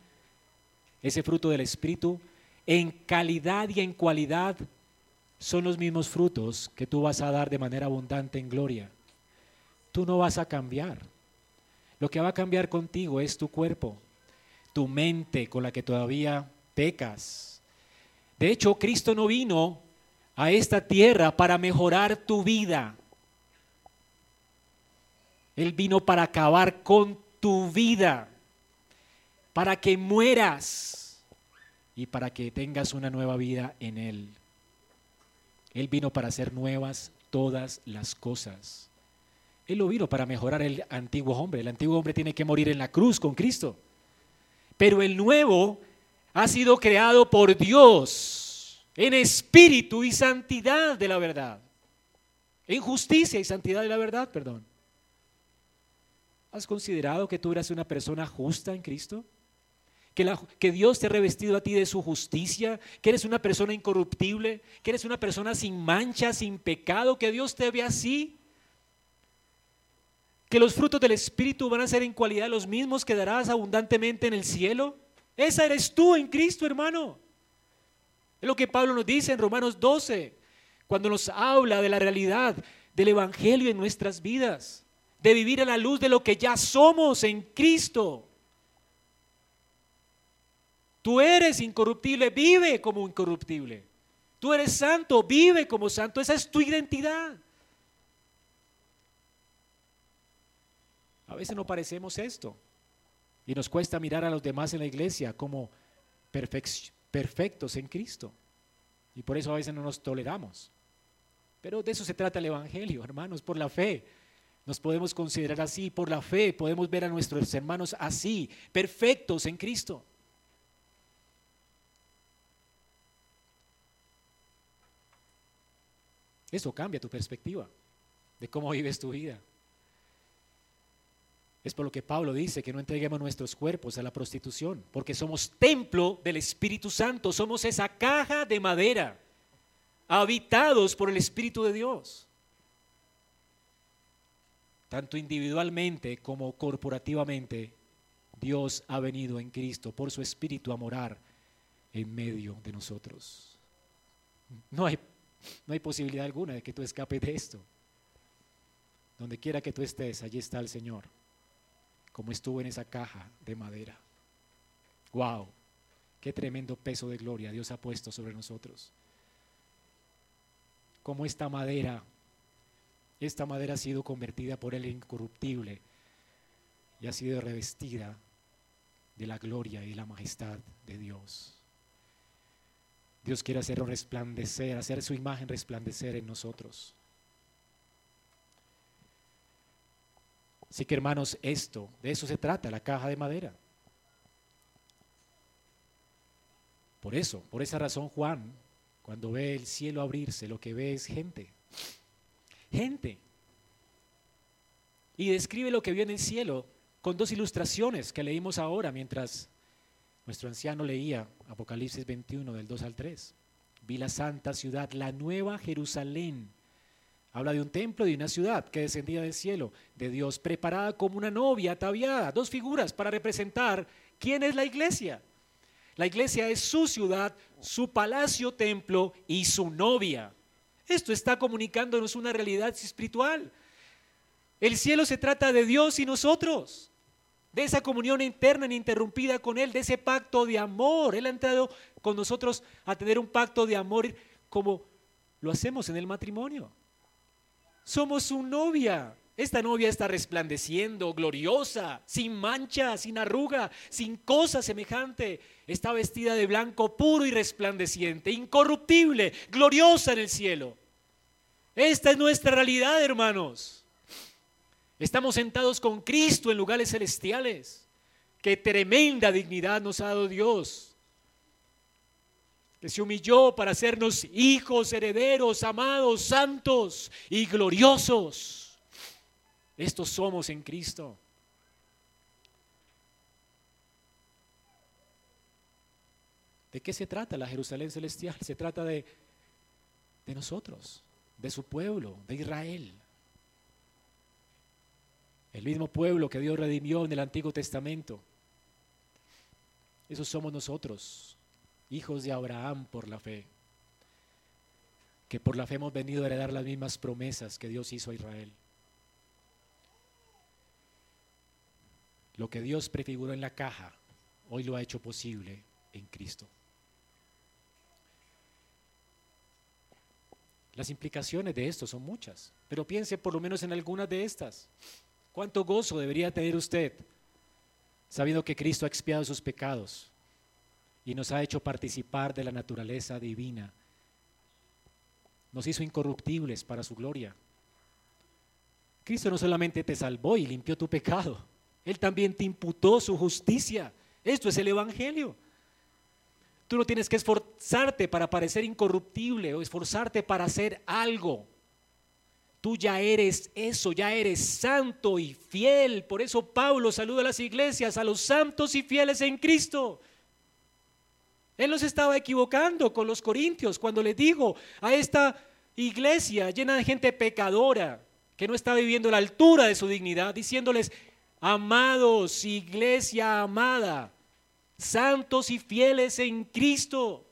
ese fruto del Espíritu, en calidad y en cualidad son los mismos frutos que tú vas a dar de manera abundante en gloria. Tú no vas a cambiar. Lo que va a cambiar contigo es tu cuerpo, tu mente con la que todavía pecas. De hecho, Cristo no vino a esta tierra para mejorar tu vida. Él vino para acabar con tu vida, para que mueras y para que tengas una nueva vida en Él. Él vino para hacer nuevas todas las cosas. Él lo vino para mejorar el antiguo hombre. El antiguo hombre tiene que morir en la cruz con Cristo. Pero el nuevo ha sido creado por Dios en espíritu y santidad de la verdad. En justicia y santidad de la verdad, perdón. ¿Has considerado que tú eras una persona justa en Cristo? Que, Dios te ha revestido a ti de su justicia, que eres una persona incorruptible, que eres una persona sin mancha, sin pecado, que Dios te ve así. Que los frutos del Espíritu van a ser en cualidad los mismos que darás abundantemente en el cielo. Esa eres tú en Cristo, hermano. Es lo que Pablo nos dice en Romanos 12, cuando nos habla de la realidad del Evangelio en nuestras vidas, de vivir a la luz de lo que ya somos en Cristo. Tú eres incorruptible, vive como incorruptible. Tú eres santo, vive como santo, esa es tu identidad. A veces no parecemos esto y nos cuesta mirar a los demás en la iglesia como perfectos en Cristo. Y por eso a veces no nos toleramos. Pero de eso se trata el Evangelio, hermanos, por la fe. Nos podemos considerar así, por la fe podemos ver a nuestros hermanos así, perfectos en Cristo. Eso cambia tu perspectiva de cómo vives tu vida. Es por lo que Pablo dice que no entreguemos nuestros cuerpos a la prostitución, porque somos templo del Espíritu Santo, somos esa caja de madera, habitados por el Espíritu de Dios. Tanto individualmente como corporativamente, Dios ha venido en Cristo por su Espíritu a morar en medio de nosotros. No hay no hay posibilidad alguna de que tú escapes de esto. Donde quiera que tú estés, allí está el Señor, como estuvo en esa caja de madera. ¡Wow! Qué tremendo peso de gloria Dios ha puesto sobre nosotros. Como esta madera, esta madera ha sido convertida por el incorruptible y ha sido revestida de la gloria y la majestad de Dios. Dios quiere hacerlo resplandecer, hacer su imagen resplandecer en nosotros. Así que hermanos, esto, de eso se trata, la caja de madera. Por eso, por esa razón Juan, cuando ve el cielo abrirse, lo que ve es gente. Gente. Y describe lo que vio en el cielo con dos ilustraciones que leímos ahora mientras nuestro anciano leía Apocalipsis 21 del 2 al 3. Vi la santa ciudad, la nueva Jerusalén. Habla de un templo y de una ciudad que descendía del cielo, de Dios, preparada como una novia ataviada. Dos figuras para representar quién es la iglesia. La iglesia es su ciudad, su palacio templo y su novia. Esto está comunicándonos una realidad espiritual. El cielo se trata de Dios y nosotros de esa comunión interna ininterrumpida con Él, de ese pacto de amor. Él ha entrado con nosotros a tener un pacto de amor como lo hacemos en el matrimonio. Somos su novia. Esta novia está resplandeciendo, gloriosa, sin mancha, sin arruga, sin cosa semejante. Está vestida de blanco puro y resplandeciente, incorruptible, gloriosa en el cielo. Esta es nuestra realidad, hermanos. Estamos sentados con Cristo en lugares celestiales. Qué tremenda dignidad nos ha dado Dios. Que se humilló para hacernos hijos, herederos, amados, santos y gloriosos. Estos somos en Cristo. ¿De qué se trata la Jerusalén celestial? Se trata de, de nosotros, de su pueblo, de Israel. El mismo pueblo que Dios redimió en el Antiguo Testamento. Esos somos nosotros, hijos de Abraham por la fe, que por la fe hemos venido a heredar las mismas promesas que Dios hizo a Israel. Lo que Dios prefiguró en la caja, hoy lo ha hecho posible en Cristo. Las implicaciones de esto son muchas, pero piense por lo menos en algunas de estas. ¿Cuánto gozo debería tener usted sabiendo que Cristo ha expiado sus pecados y nos ha hecho participar de la naturaleza divina? Nos hizo incorruptibles para su gloria. Cristo no solamente te salvó y limpió tu pecado, Él también te imputó su justicia. Esto es el Evangelio. Tú no tienes que esforzarte para parecer incorruptible o esforzarte para hacer algo. Tú ya eres eso, ya eres santo y fiel. Por eso Pablo saluda a las iglesias, a los santos y fieles en Cristo. Él nos estaba equivocando con los corintios cuando le digo a esta iglesia llena de gente pecadora que no está viviendo la altura de su dignidad, diciéndoles, amados, iglesia amada, santos y fieles en Cristo.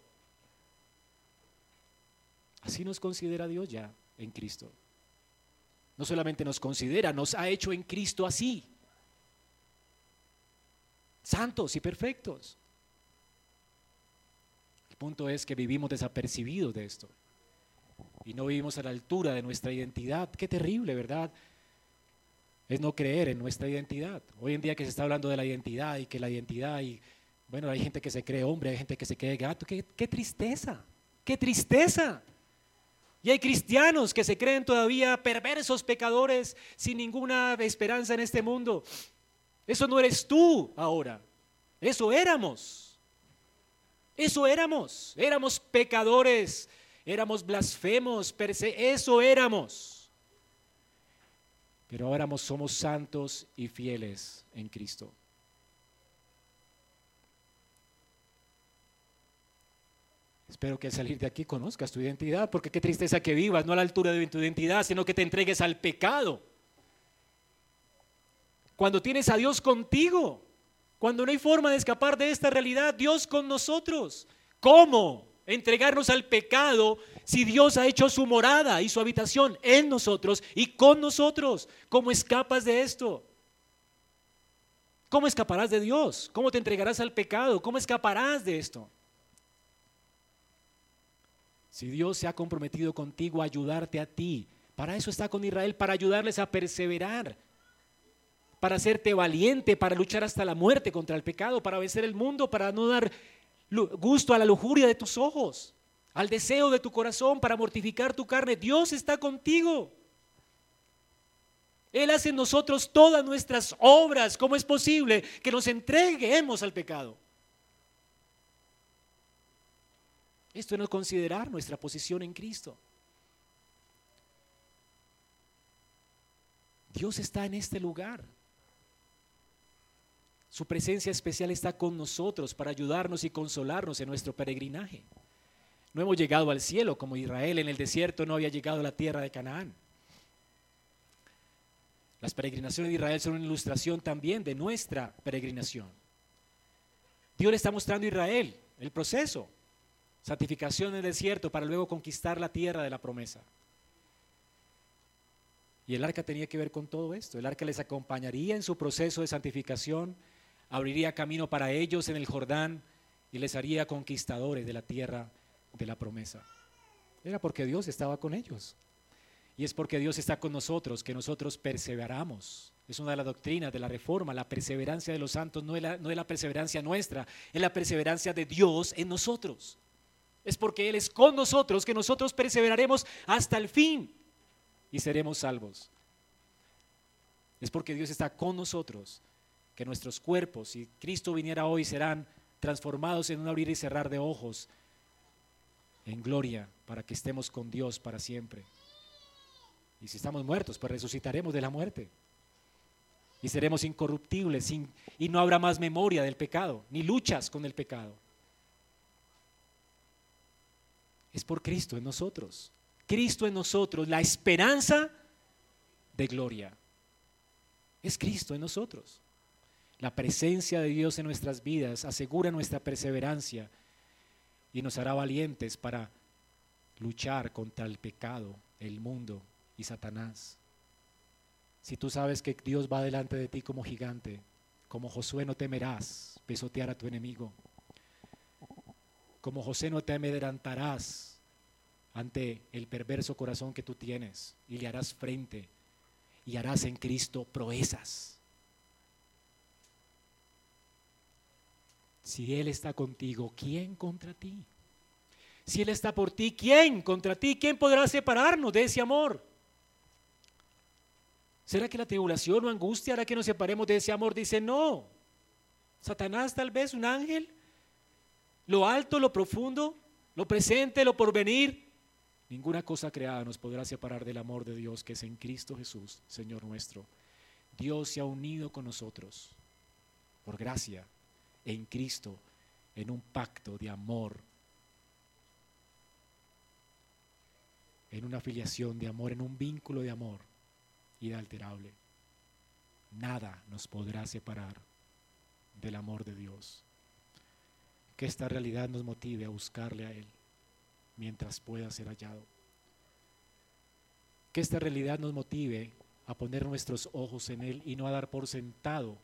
Así nos considera Dios ya en Cristo. No solamente nos considera, nos ha hecho en Cristo así. Santos y perfectos. El punto es que vivimos desapercibidos de esto y no vivimos a la altura de nuestra identidad. Qué terrible, ¿verdad? Es no creer en nuestra identidad. Hoy en día que se está hablando de la identidad y que la identidad y bueno, hay gente que se cree hombre, hay gente que se cree gato. Qué, qué tristeza, qué tristeza. Y hay cristianos que se creen todavía perversos pecadores sin ninguna esperanza en este mundo. Eso no eres tú ahora. Eso éramos. Eso éramos. Éramos pecadores. Éramos blasfemos. Eso éramos. Pero ahora somos santos y fieles en Cristo. Espero que al salir de aquí conozcas tu identidad, porque qué tristeza que vivas, no a la altura de tu identidad, sino que te entregues al pecado. Cuando tienes a Dios contigo, cuando no hay forma de escapar de esta realidad, Dios con nosotros. ¿Cómo entregarnos al pecado si Dios ha hecho su morada y su habitación en nosotros y con nosotros? ¿Cómo escapas de esto? ¿Cómo escaparás de Dios? ¿Cómo te entregarás al pecado? ¿Cómo escaparás de esto? Si Dios se ha comprometido contigo a ayudarte a ti, para eso está con Israel, para ayudarles a perseverar, para hacerte valiente, para luchar hasta la muerte contra el pecado, para vencer el mundo, para no dar gusto a la lujuria de tus ojos, al deseo de tu corazón, para mortificar tu carne. Dios está contigo. Él hace en nosotros todas nuestras obras. ¿Cómo es posible que nos entreguemos al pecado? Esto es no considerar nuestra posición en Cristo. Dios está en este lugar. Su presencia especial está con nosotros para ayudarnos y consolarnos en nuestro peregrinaje. No hemos llegado al cielo como Israel en el desierto no había llegado a la tierra de Canaán. Las peregrinaciones de Israel son una ilustración también de nuestra peregrinación. Dios le está mostrando a Israel el proceso santificación en el desierto para luego conquistar la tierra de la promesa. Y el arca tenía que ver con todo esto. El arca les acompañaría en su proceso de santificación, abriría camino para ellos en el Jordán y les haría conquistadores de la tierra de la promesa. Era porque Dios estaba con ellos. Y es porque Dios está con nosotros que nosotros perseveramos. Es una de las doctrinas de la reforma. La perseverancia de los santos no es la, no es la perseverancia nuestra, es la perseverancia de Dios en nosotros es porque Él es con nosotros que nosotros perseveraremos hasta el fin y seremos salvos. Es porque Dios está con nosotros que nuestros cuerpos, si Cristo viniera hoy, serán transformados en un abrir y cerrar de ojos en gloria para que estemos con Dios para siempre. Y si estamos muertos, pues resucitaremos de la muerte. Y seremos incorruptibles y no habrá más memoria del pecado, ni luchas con el pecado. Es por Cristo en nosotros. Cristo en nosotros, la esperanza de gloria. Es Cristo en nosotros. La presencia de Dios en nuestras vidas asegura nuestra perseverancia y nos hará valientes para luchar contra el pecado, el mundo y Satanás. Si tú sabes que Dios va delante de ti como gigante, como Josué no temerás pesotear a tu enemigo. Como José no te amedrentarás ante el perverso corazón que tú tienes y le harás frente y harás en Cristo proezas. Si Él está contigo, ¿quién contra ti? Si Él está por ti, ¿quién contra ti? ¿Quién podrá separarnos de ese amor? ¿Será que la tribulación o angustia hará que nos separemos de ese amor? Dice, no. Satanás tal vez, un ángel, lo alto, lo profundo, lo presente, lo porvenir. Ninguna cosa creada nos podrá separar del amor de Dios que es en Cristo Jesús, Señor nuestro. Dios se ha unido con nosotros por gracia en Cristo en un pacto de amor, en una afiliación de amor, en un vínculo de amor inalterable. Nada nos podrá separar del amor de Dios que esta realidad nos motive a buscarle a Él mientras pueda ser hallado. Que esta realidad nos motive a poner nuestros ojos en Él y no a dar por sentado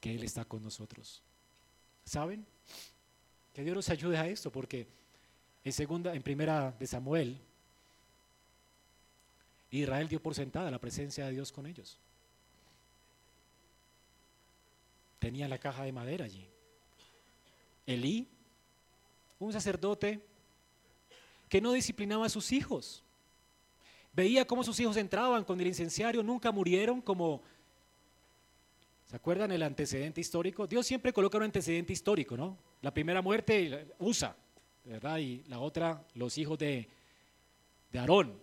que Él está con nosotros. ¿Saben? Que Dios nos ayude a esto, porque en segunda, en primera de Samuel, Israel dio por sentada la presencia de Dios con ellos. Tenía la caja de madera allí. Elí, un sacerdote que no disciplinaba a sus hijos. Veía cómo sus hijos entraban con el incenciario, nunca murieron como... ¿Se acuerdan el antecedente histórico? Dios siempre coloca un antecedente histórico, ¿no? La primera muerte usa, ¿verdad? Y la otra, los hijos de, de Aarón.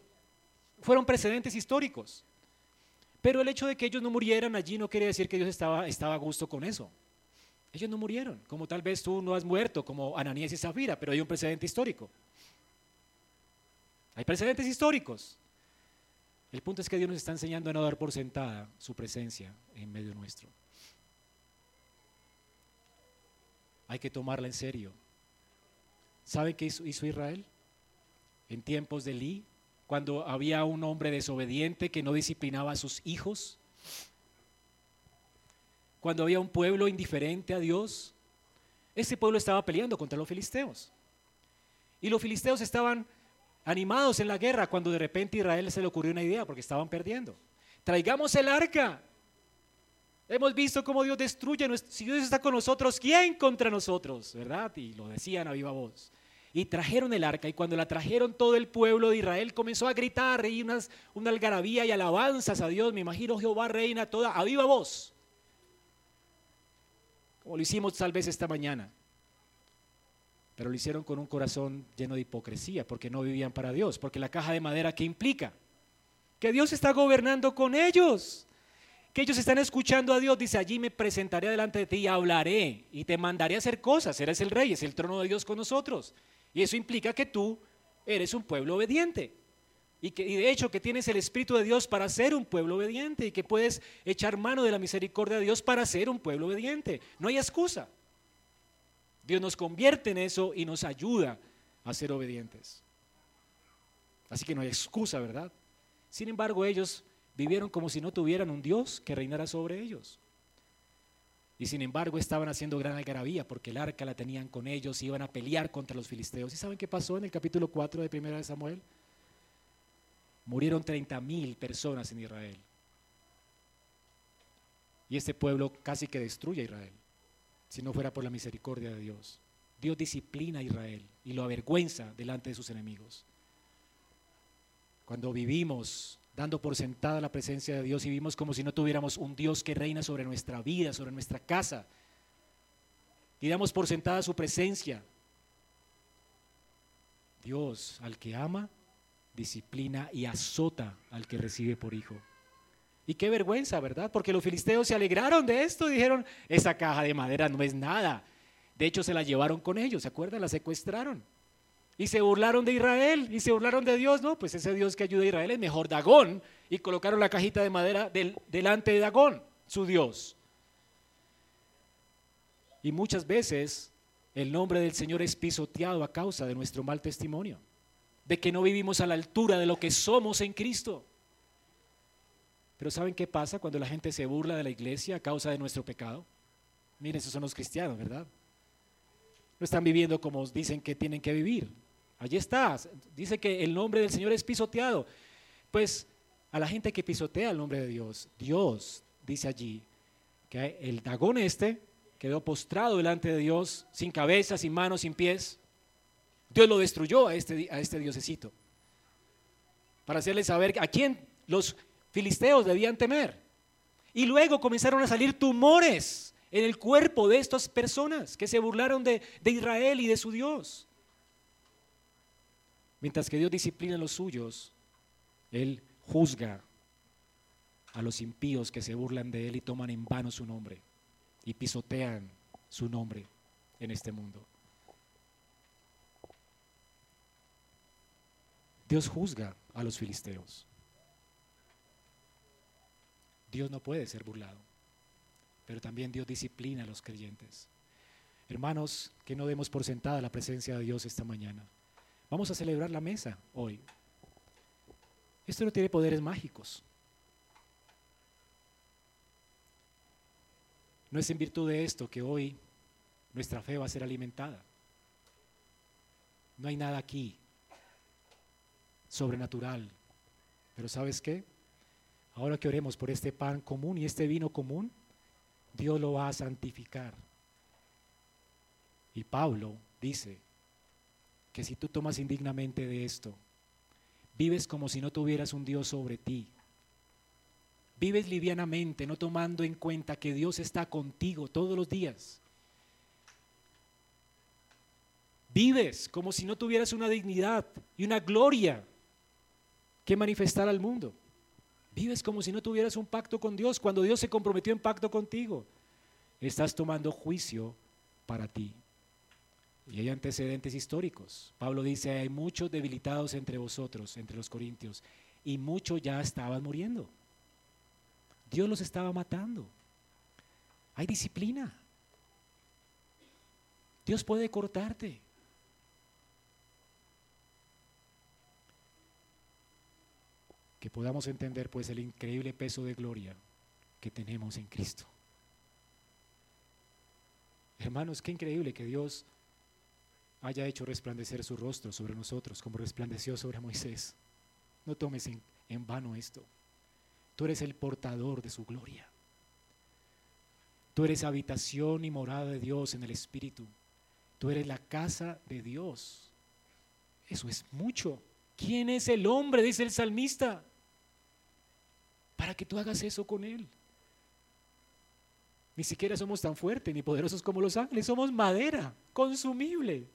Fueron precedentes históricos. Pero el hecho de que ellos no murieran allí no quiere decir que Dios estaba, estaba a gusto con eso. Ellos no murieron, como tal vez tú no has muerto, como Ananías y Zafira, pero hay un precedente histórico. Hay precedentes históricos. El punto es que Dios nos está enseñando a no dar por sentada su presencia en medio nuestro. Hay que tomarla en serio. ¿Sabe qué hizo, Israel? En tiempos de Lee, cuando había un hombre desobediente que no disciplinaba a sus hijos, cuando había un pueblo indiferente a Dios, ese pueblo estaba peleando contra los filisteos. Y los filisteos estaban animados en la guerra cuando de repente a Israel se le ocurrió una idea porque estaban perdiendo. Traigamos el arca. Hemos visto cómo Dios destruye. Si Dios está con nosotros, ¿quién contra nosotros? ¿Verdad? Y lo decían a viva voz. Y trajeron el arca y cuando la trajeron todo el pueblo de Israel comenzó a gritar y unas, una algarabía y alabanzas a Dios. Me imagino Jehová reina toda a viva voz como lo hicimos tal vez esta mañana. Pero lo hicieron con un corazón lleno de hipocresía, porque no vivían para Dios, porque la caja de madera, ¿qué implica? Que Dios está gobernando con ellos, que ellos están escuchando a Dios, dice, allí me presentaré delante de ti y hablaré y te mandaré a hacer cosas, eres el rey, es el trono de Dios con nosotros. Y eso implica que tú eres un pueblo obediente. Y, que, de hecho que tienes el Espíritu de Dios para ser un pueblo obediente y que puedes echar mano de la misericordia de Dios para ser un pueblo obediente. No hay excusa. Dios nos convierte en eso y nos ayuda a ser obedientes. Así que no hay excusa, ¿verdad? Sin embargo, ellos vivieron como si no tuvieran un Dios que reinara sobre ellos. Y sin embargo estaban haciendo gran algarabía porque el arca la tenían con ellos y iban a pelear contra los filisteos. ¿Y saben qué pasó en el capítulo 4 de Primera de Samuel? Murieron 30 mil personas en Israel. Y este pueblo casi que destruye a Israel, si no fuera por la misericordia de Dios. Dios disciplina a Israel y lo avergüenza delante de sus enemigos. Cuando vivimos dando por sentada la presencia de Dios y vivimos como si no tuviéramos un Dios que reina sobre nuestra vida, sobre nuestra casa, y damos por sentada su presencia, Dios al que ama, disciplina y azota al que recibe por hijo. Y qué vergüenza, ¿verdad? Porque los filisteos se alegraron de esto y dijeron, esa caja de madera no es nada. De hecho, se la llevaron con ellos, ¿se acuerdan? La secuestraron. Y se burlaron de Israel y se burlaron de Dios, ¿no? Pues ese Dios que ayuda a Israel es mejor Dagón. Y colocaron la cajita de madera del, delante de Dagón, su Dios. Y muchas veces el nombre del Señor es pisoteado a causa de nuestro mal testimonio de que no vivimos a la altura de lo que somos en Cristo. Pero ¿saben qué pasa cuando la gente se burla de la iglesia a causa de nuestro pecado? Miren, esos son los cristianos, ¿verdad? No están viviendo como dicen que tienen que vivir. Allí está. Dice que el nombre del Señor es pisoteado. Pues a la gente que pisotea el nombre de Dios, Dios dice allí que el dagón este quedó postrado delante de Dios, sin cabeza, sin manos, sin pies. Dios lo destruyó a este, a este diosecito. Para hacerle saber a quién los filisteos debían temer. Y luego comenzaron a salir tumores en el cuerpo de estas personas que se burlaron de, de Israel y de su Dios. Mientras que Dios disciplina a los suyos, Él juzga a los impíos que se burlan de Él y toman en vano su nombre y pisotean su nombre en este mundo. Dios juzga a los filisteos. Dios no puede ser burlado, pero también Dios disciplina a los creyentes. Hermanos, que no demos por sentada la presencia de Dios esta mañana. Vamos a celebrar la mesa hoy. Esto no tiene poderes mágicos. No es en virtud de esto que hoy nuestra fe va a ser alimentada. No hay nada aquí sobrenatural. Pero ¿sabes qué? Ahora que oremos por este pan común y este vino común, Dios lo va a santificar. Y Pablo dice que si tú tomas indignamente de esto, vives como si no tuvieras un Dios sobre ti. Vives livianamente, no tomando en cuenta que Dios está contigo todos los días. Vives como si no tuvieras una dignidad y una gloria que manifestar al mundo. Vives como si no tuvieras un pacto con Dios cuando Dios se comprometió en pacto contigo. Estás tomando juicio para ti. Y hay antecedentes históricos. Pablo dice, hay muchos debilitados entre vosotros, entre los corintios, y muchos ya estaban muriendo. Dios los estaba matando. Hay disciplina. Dios puede cortarte. Que podamos entender pues el increíble peso de gloria que tenemos en Cristo. Hermanos, qué increíble que Dios haya hecho resplandecer su rostro sobre nosotros como resplandeció sobre Moisés. No tomes en, en, vano esto. Tú eres el portador de su gloria. Tú eres habitación y morada de Dios en el Espíritu. Tú eres la casa de Dios. Eso es mucho. ¿Quién es el hombre? Dice el salmista. Para que tú hagas eso con él. Ni siquiera somos tan fuertes ni poderosos como los ángeles. Somos madera, consumible.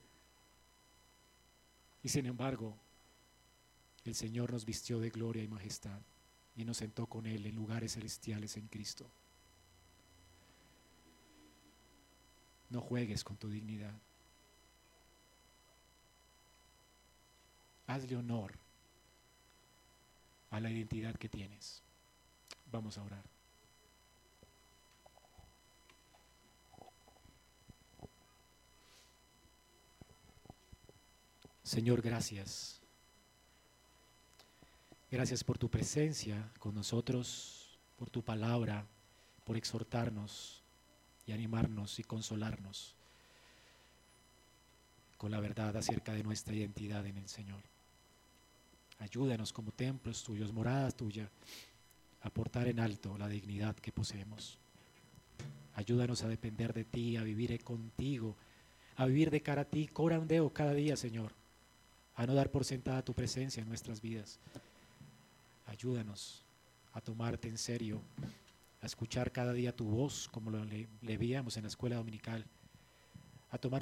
Y sin embargo, el Señor nos vistió de gloria y majestad y nos sentó con Él en lugares celestiales en Cristo. No juegues con tu dignidad. Hazle honor a la identidad que tienes. Vamos a orar. Señor, gracias. Gracias por tu presencia con nosotros, por tu palabra, por exhortarnos y animarnos y consolarnos con la verdad acerca de nuestra identidad en el Señor. Ayúdanos como templos tuyos, moradas tuyas, a portar en alto la dignidad que poseemos. Ayúdanos a depender de ti, a vivir contigo, a vivir de cara a ti, corandeo cada día, Señor a no dar por sentada tu presencia en nuestras vidas. Ayúdanos a tomarte en serio, a escuchar cada día tu voz como lo le, veíamos en la escuela dominical, a tomarnos